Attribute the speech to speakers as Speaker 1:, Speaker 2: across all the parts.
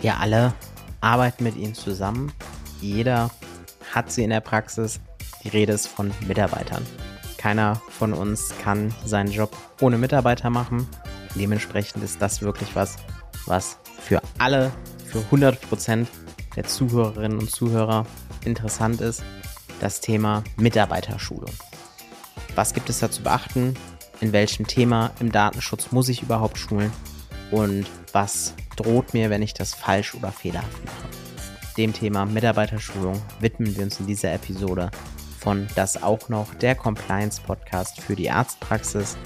Speaker 1: Wir alle arbeiten mit ihnen zusammen. Jeder hat sie in der Praxis. Die Rede ist von Mitarbeitern. Keiner von uns kann seinen Job ohne Mitarbeiter machen. Dementsprechend ist das wirklich was, was für alle, für 100 Prozent der Zuhörerinnen und Zuhörer interessant ist. Das Thema Mitarbeiterschulung. Was gibt es da zu beachten? In welchem Thema im Datenschutz muss ich überhaupt schulen? Und was droht mir, wenn ich das falsch oder fehlerhaft mache? Dem Thema Mitarbeiterschulung widmen wir uns in dieser Episode von Das auch noch, der Compliance-Podcast für die Arztpraxis.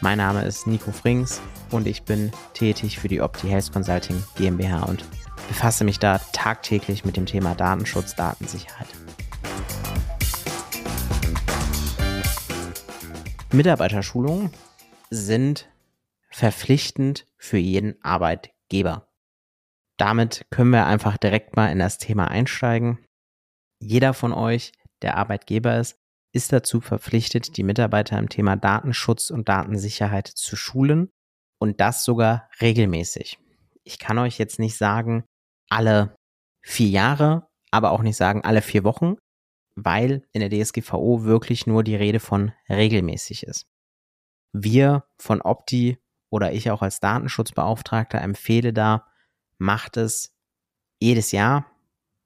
Speaker 1: Mein Name ist Nico Frings und ich bin tätig für die Opti Health Consulting GmbH und befasse mich da tagtäglich mit dem Thema Datenschutz, Datensicherheit. Mitarbeiterschulungen sind verpflichtend für jeden Arbeitgeber. Damit können wir einfach direkt mal in das Thema einsteigen. Jeder von euch, der Arbeitgeber ist, ist dazu verpflichtet, die Mitarbeiter im Thema Datenschutz und Datensicherheit zu schulen und das sogar regelmäßig. Ich kann euch jetzt nicht sagen, alle vier Jahre, aber auch nicht sagen, alle vier Wochen, weil in der DSGVO wirklich nur die Rede von regelmäßig ist. Wir von Opti oder ich auch als Datenschutzbeauftragter empfehle da, macht es jedes Jahr,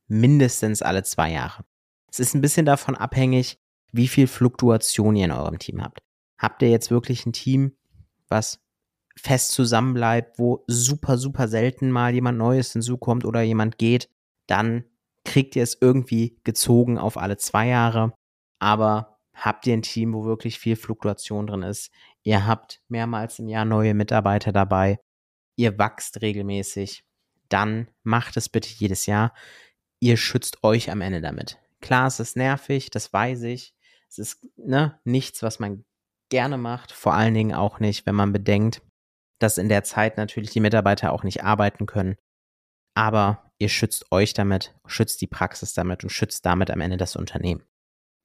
Speaker 1: mindestens alle zwei Jahre. Es ist ein bisschen davon abhängig, wie viel Fluktuation ihr in eurem Team habt. Habt ihr jetzt wirklich ein Team, was fest zusammenbleibt, wo super, super selten mal jemand Neues hinzukommt oder jemand geht, dann kriegt ihr es irgendwie gezogen auf alle zwei Jahre. Aber habt ihr ein Team, wo wirklich viel Fluktuation drin ist, ihr habt mehrmals im Jahr neue Mitarbeiter dabei, ihr wachst regelmäßig, dann macht es bitte jedes Jahr. Ihr schützt euch am Ende damit. Klar, es ist nervig, das weiß ich. Es ist ne, nichts, was man gerne macht, vor allen Dingen auch nicht, wenn man bedenkt, dass in der Zeit natürlich die Mitarbeiter auch nicht arbeiten können. Aber ihr schützt euch damit, schützt die Praxis damit und schützt damit am Ende das Unternehmen.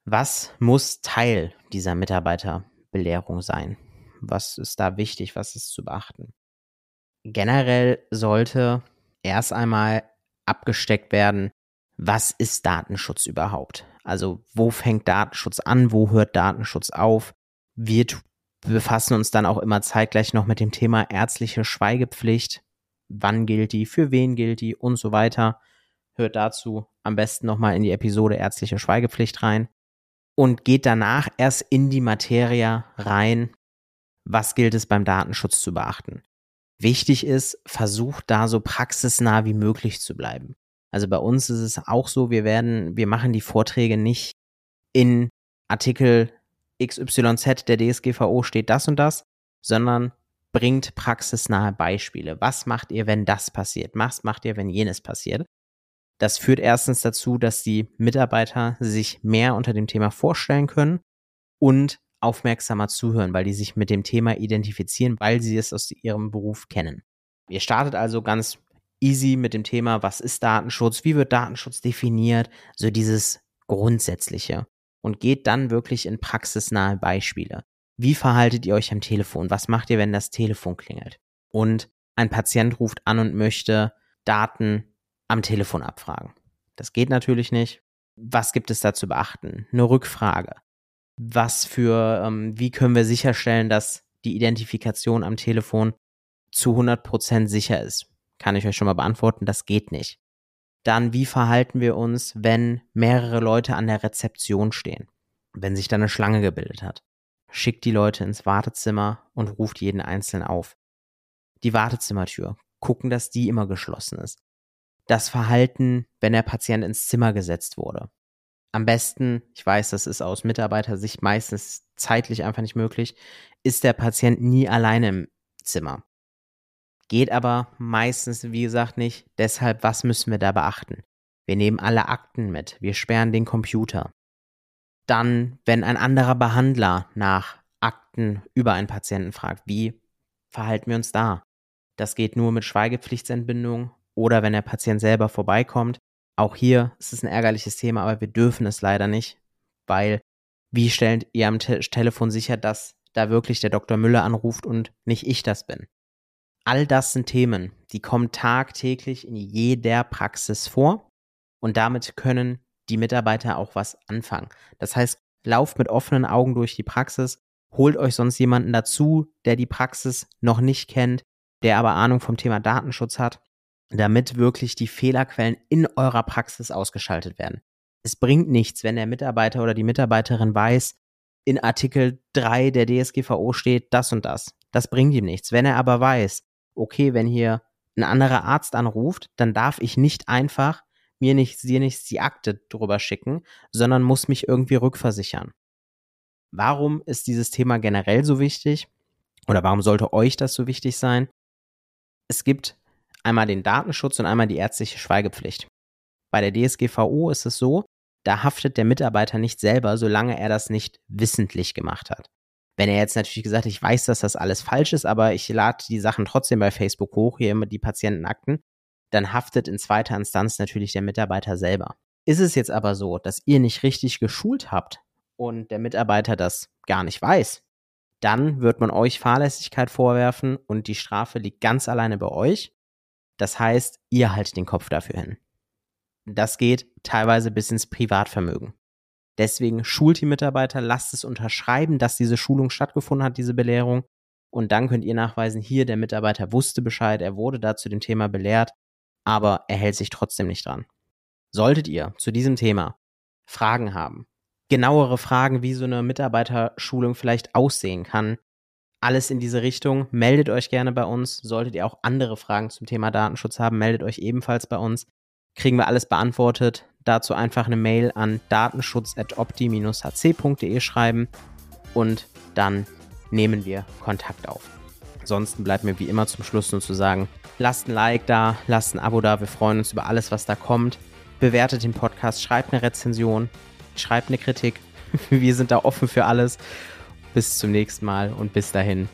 Speaker 1: Was muss Teil dieser Mitarbeiterbelehrung sein? Was ist da wichtig? Was ist zu beachten? Generell sollte erst einmal abgesteckt werden, was ist Datenschutz überhaupt? Also wo fängt Datenschutz an? Wo hört Datenschutz auf? Wir befassen uns dann auch immer zeitgleich noch mit dem Thema ärztliche Schweigepflicht. Wann gilt die? Für wen gilt die? Und so weiter. Hört dazu am besten nochmal in die Episode ärztliche Schweigepflicht rein und geht danach erst in die Materie rein, was gilt es beim Datenschutz zu beachten. Wichtig ist, versucht da so praxisnah wie möglich zu bleiben. Also bei uns ist es auch so, wir werden, wir machen die Vorträge nicht in Artikel XYZ der DSGVO steht das und das, sondern bringt praxisnahe Beispiele. Was macht ihr, wenn das passiert? Was macht ihr, wenn jenes passiert? Das führt erstens dazu, dass die Mitarbeiter sich mehr unter dem Thema vorstellen können und aufmerksamer zuhören, weil die sich mit dem Thema identifizieren, weil sie es aus ihrem Beruf kennen. Ihr startet also ganz easy mit dem Thema, was ist Datenschutz, wie wird Datenschutz definiert, so dieses Grundsätzliche und geht dann wirklich in praxisnahe Beispiele. Wie verhaltet ihr euch am Telefon? Was macht ihr, wenn das Telefon klingelt? Und ein Patient ruft an und möchte Daten am Telefon abfragen. Das geht natürlich nicht. Was gibt es da zu beachten? Eine Rückfrage. Was für, ähm, wie können wir sicherstellen, dass die Identifikation am Telefon zu 100% sicher ist? Kann ich euch schon mal beantworten, das geht nicht. Dann, wie verhalten wir uns, wenn mehrere Leute an der Rezeption stehen? Wenn sich da eine Schlange gebildet hat? Schickt die Leute ins Wartezimmer und ruft jeden einzeln auf. Die Wartezimmertür. Gucken, dass die immer geschlossen ist. Das Verhalten, wenn der Patient ins Zimmer gesetzt wurde. Am besten, ich weiß, das ist aus Mitarbeitersicht meistens zeitlich einfach nicht möglich, ist der Patient nie alleine im Zimmer. Geht aber meistens, wie gesagt, nicht. Deshalb, was müssen wir da beachten? Wir nehmen alle Akten mit. Wir sperren den Computer. Dann, wenn ein anderer Behandler nach Akten über einen Patienten fragt, wie verhalten wir uns da? Das geht nur mit Schweigepflichtsentbindung oder wenn der Patient selber vorbeikommt. Auch hier ist es ein ärgerliches Thema, aber wir dürfen es leider nicht, weil wie stellt ihr am Te Telefon sicher, dass da wirklich der Dr. Müller anruft und nicht ich das bin? All das sind Themen, die kommen tagtäglich in jeder Praxis vor und damit können die Mitarbeiter auch was anfangen. Das heißt, lauft mit offenen Augen durch die Praxis, holt euch sonst jemanden dazu, der die Praxis noch nicht kennt, der aber Ahnung vom Thema Datenschutz hat, damit wirklich die Fehlerquellen in eurer Praxis ausgeschaltet werden. Es bringt nichts, wenn der Mitarbeiter oder die Mitarbeiterin weiß, in Artikel 3 der DSGVO steht das und das. Das bringt ihm nichts. Wenn er aber weiß, okay, wenn hier ein anderer Arzt anruft, dann darf ich nicht einfach mir nicht, dir nicht die Akte drüber schicken, sondern muss mich irgendwie rückversichern. Warum ist dieses Thema generell so wichtig? Oder warum sollte euch das so wichtig sein? Es gibt einmal den Datenschutz und einmal die ärztliche Schweigepflicht. Bei der DSGVO ist es so, da haftet der Mitarbeiter nicht selber, solange er das nicht wissentlich gemacht hat. Wenn er jetzt natürlich gesagt ich weiß, dass das alles falsch ist, aber ich lade die Sachen trotzdem bei Facebook hoch, hier immer die Patientenakten, dann haftet in zweiter Instanz natürlich der Mitarbeiter selber. Ist es jetzt aber so, dass ihr nicht richtig geschult habt und der Mitarbeiter das gar nicht weiß, dann wird man euch Fahrlässigkeit vorwerfen und die Strafe liegt ganz alleine bei euch. Das heißt, ihr haltet den Kopf dafür hin. Das geht teilweise bis ins Privatvermögen. Deswegen schult die Mitarbeiter, lasst es unterschreiben, dass diese Schulung stattgefunden hat, diese Belehrung. Und dann könnt ihr nachweisen, hier der Mitarbeiter wusste Bescheid, er wurde da zu dem Thema belehrt, aber er hält sich trotzdem nicht dran. Solltet ihr zu diesem Thema Fragen haben, genauere Fragen, wie so eine Mitarbeiterschulung vielleicht aussehen kann, alles in diese Richtung, meldet euch gerne bei uns. Solltet ihr auch andere Fragen zum Thema Datenschutz haben, meldet euch ebenfalls bei uns. Kriegen wir alles beantwortet. Dazu einfach eine Mail an datenschutz.opti-hc.de schreiben und dann nehmen wir Kontakt auf. Ansonsten bleibt mir wie immer zum Schluss nur zu sagen, lasst ein Like da, lasst ein Abo da, wir freuen uns über alles, was da kommt. Bewertet den Podcast, schreibt eine Rezension, schreibt eine Kritik. Wir sind da offen für alles. Bis zum nächsten Mal und bis dahin.